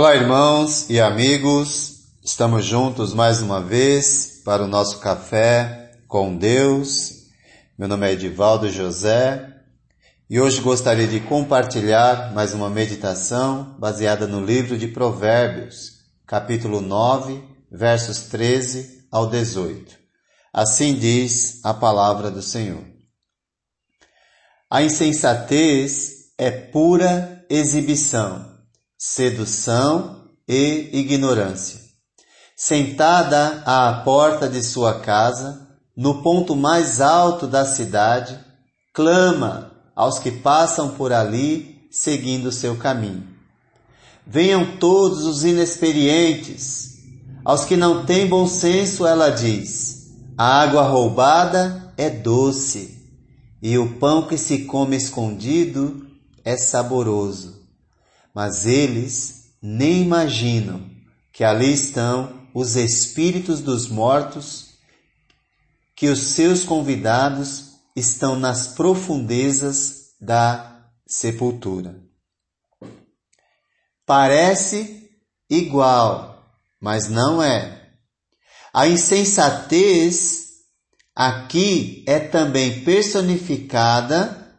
Olá, irmãos e amigos, estamos juntos mais uma vez para o nosso café com Deus. Meu nome é Edivaldo José e hoje gostaria de compartilhar mais uma meditação baseada no livro de Provérbios, capítulo 9, versos 13 ao 18. Assim diz a palavra do Senhor. A insensatez é pura exibição sedução e ignorância. Sentada à porta de sua casa, no ponto mais alto da cidade, clama aos que passam por ali seguindo seu caminho. Venham todos os inexperientes, aos que não têm bom senso, ela diz: a água roubada é doce, e o pão que se come escondido é saboroso mas eles nem imaginam que ali estão os espíritos dos mortos, que os seus convidados estão nas profundezas da sepultura. Parece igual, mas não é. A insensatez aqui é também personificada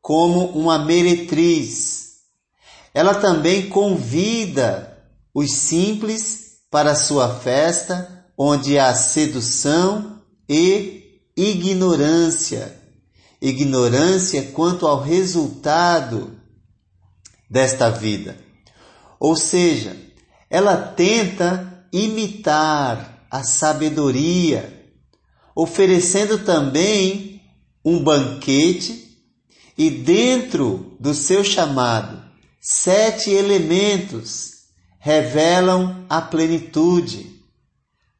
como uma meretriz ela também convida os simples para sua festa, onde há sedução e ignorância. Ignorância quanto ao resultado desta vida. Ou seja, ela tenta imitar a sabedoria, oferecendo também um banquete e dentro do seu chamado Sete elementos revelam a plenitude,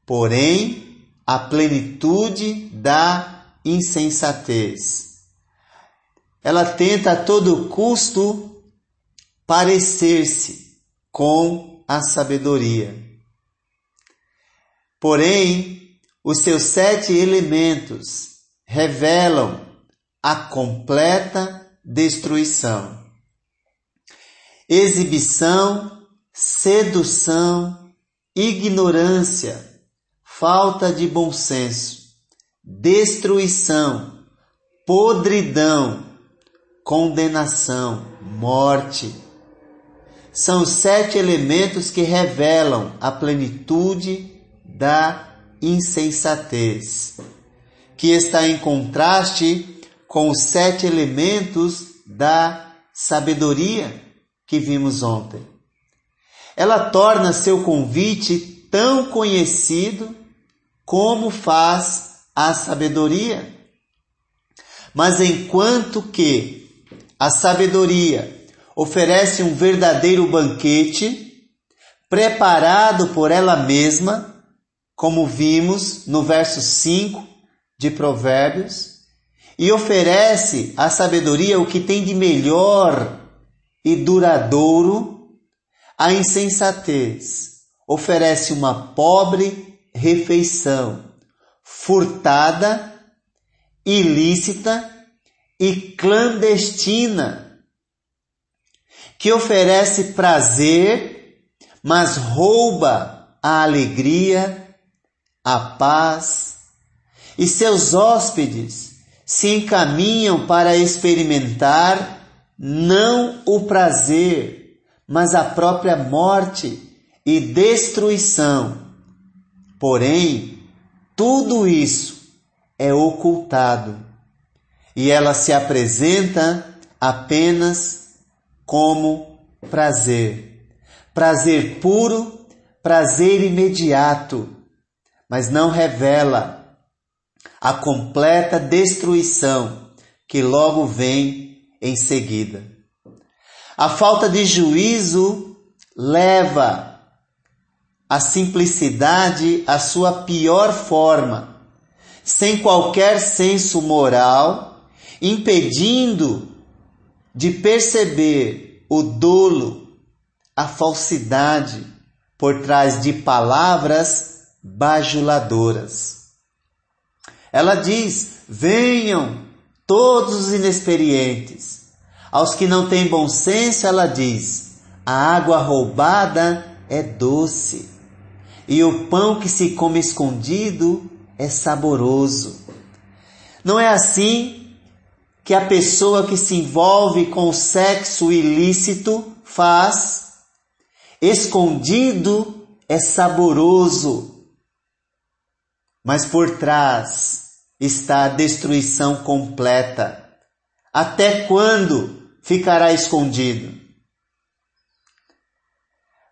porém, a plenitude da insensatez. Ela tenta a todo custo parecer-se com a sabedoria. Porém, os seus sete elementos revelam a completa destruição exibição, sedução, ignorância, falta de bom senso, destruição, podridão, condenação, morte. São sete elementos que revelam a plenitude da insensatez, que está em contraste com os sete elementos da sabedoria que vimos ontem. Ela torna seu convite tão conhecido como faz a sabedoria. Mas enquanto que a sabedoria oferece um verdadeiro banquete, preparado por ela mesma, como vimos no verso 5 de Provérbios, e oferece à sabedoria o que tem de melhor e duradouro, a insensatez oferece uma pobre refeição, furtada, ilícita e clandestina, que oferece prazer, mas rouba a alegria, a paz, e seus hóspedes se encaminham para experimentar não o prazer, mas a própria morte e destruição. Porém, tudo isso é ocultado e ela se apresenta apenas como prazer. Prazer puro, prazer imediato, mas não revela a completa destruição que logo vem em seguida. A falta de juízo leva a simplicidade à sua pior forma, sem qualquer senso moral, impedindo de perceber o dolo, a falsidade por trás de palavras bajuladoras. Ela diz: venham, todos os inexperientes. Aos que não têm bom senso, ela diz: a água roubada é doce, e o pão que se come escondido é saboroso. Não é assim que a pessoa que se envolve com o sexo ilícito faz? Escondido é saboroso, mas por trás está a destruição completa. Até quando ficará escondido?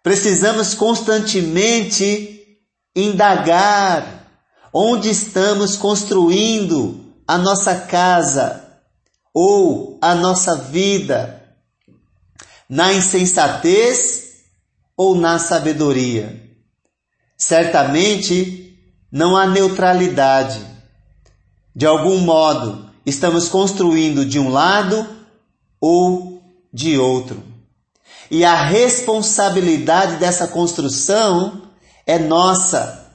Precisamos constantemente indagar onde estamos construindo a nossa casa ou a nossa vida, na insensatez ou na sabedoria. Certamente não há neutralidade. De algum modo, estamos construindo de um lado ou de outro. E a responsabilidade dessa construção é nossa.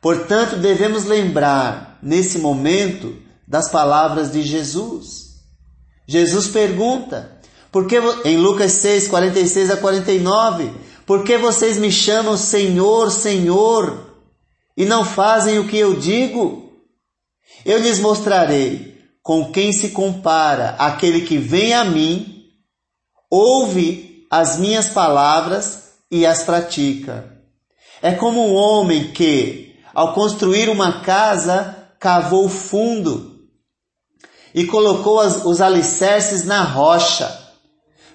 Portanto, devemos lembrar, nesse momento, das palavras de Jesus. Jesus pergunta, porque em Lucas 6, 46 a 49, por que vocês me chamam Senhor, Senhor, e não fazem o que eu digo? Eu lhes mostrarei com quem se compara aquele que vem a mim, ouve as minhas palavras e as pratica. É como um homem que, ao construir uma casa, cavou fundo e colocou as, os alicerces na rocha.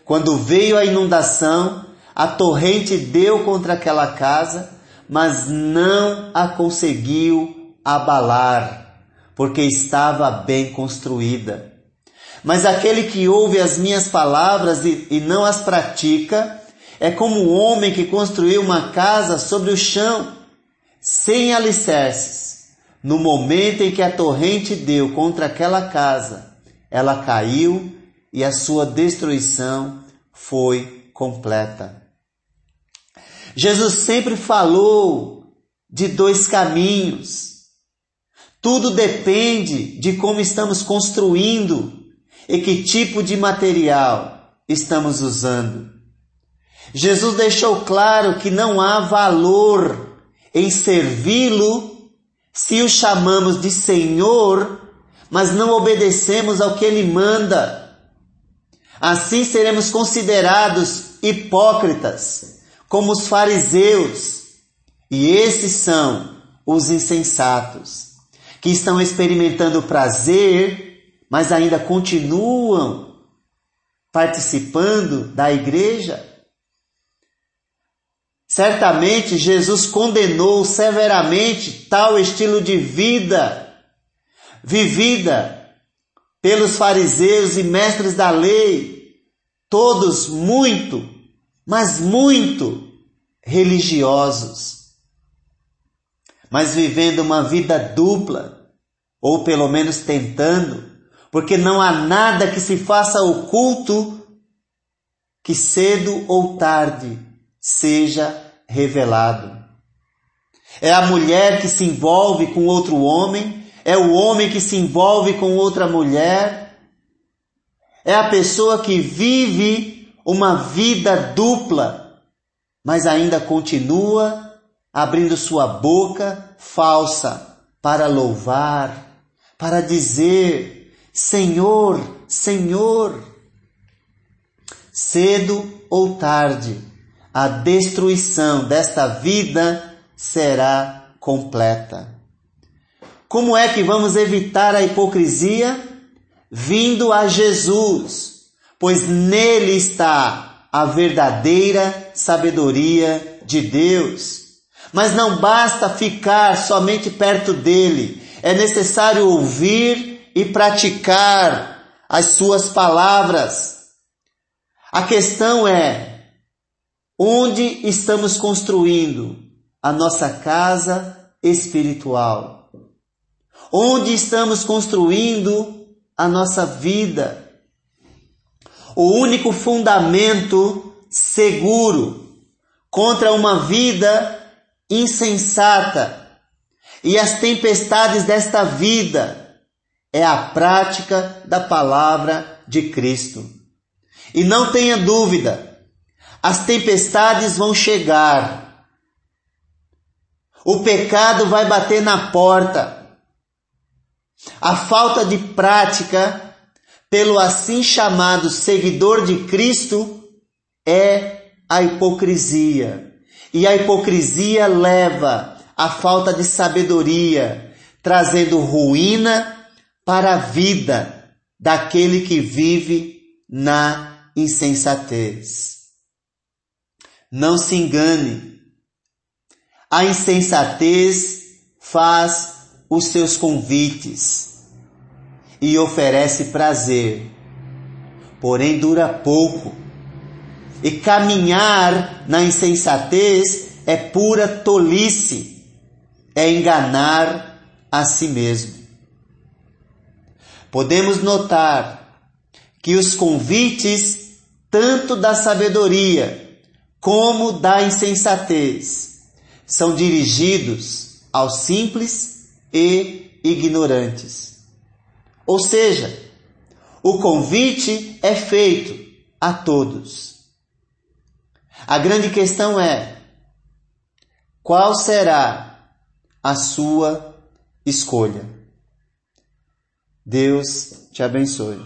Quando veio a inundação, a torrente deu contra aquela casa, mas não a conseguiu abalar, porque estava bem construída. Mas aquele que ouve as minhas palavras e, e não as pratica, é como um homem que construiu uma casa sobre o chão, sem alicerces. No momento em que a torrente deu contra aquela casa, ela caiu e a sua destruição foi completa. Jesus sempre falou de dois caminhos. Tudo depende de como estamos construindo e que tipo de material estamos usando. Jesus deixou claro que não há valor em servi-lo se o chamamos de Senhor, mas não obedecemos ao que ele manda. Assim seremos considerados hipócritas como os fariseus, e esses são os insensatos, que estão experimentando prazer, mas ainda continuam participando da igreja. Certamente Jesus condenou severamente tal estilo de vida vivida pelos fariseus e mestres da lei, todos muito mas muito religiosos, mas vivendo uma vida dupla, ou pelo menos tentando, porque não há nada que se faça oculto que cedo ou tarde seja revelado. É a mulher que se envolve com outro homem, é o homem que se envolve com outra mulher, é a pessoa que vive uma vida dupla, mas ainda continua abrindo sua boca falsa para louvar, para dizer: Senhor, Senhor. Cedo ou tarde, a destruição desta vida será completa. Como é que vamos evitar a hipocrisia? Vindo a Jesus pois nele está a verdadeira sabedoria de Deus. Mas não basta ficar somente perto dele, é necessário ouvir e praticar as suas palavras. A questão é: onde estamos construindo a nossa casa espiritual? Onde estamos construindo a nossa vida? o único fundamento seguro contra uma vida insensata e as tempestades desta vida é a prática da palavra de Cristo. E não tenha dúvida, as tempestades vão chegar, o pecado vai bater na porta, a falta de prática pelo assim chamado seguidor de Cristo é a hipocrisia. E a hipocrisia leva à falta de sabedoria, trazendo ruína para a vida daquele que vive na insensatez. Não se engane, a insensatez faz os seus convites e oferece prazer, porém dura pouco. E caminhar na insensatez é pura tolice, é enganar a si mesmo. Podemos notar que os convites, tanto da sabedoria como da insensatez, são dirigidos aos simples e ignorantes. Ou seja, o convite é feito a todos. A grande questão é: qual será a sua escolha? Deus te abençoe.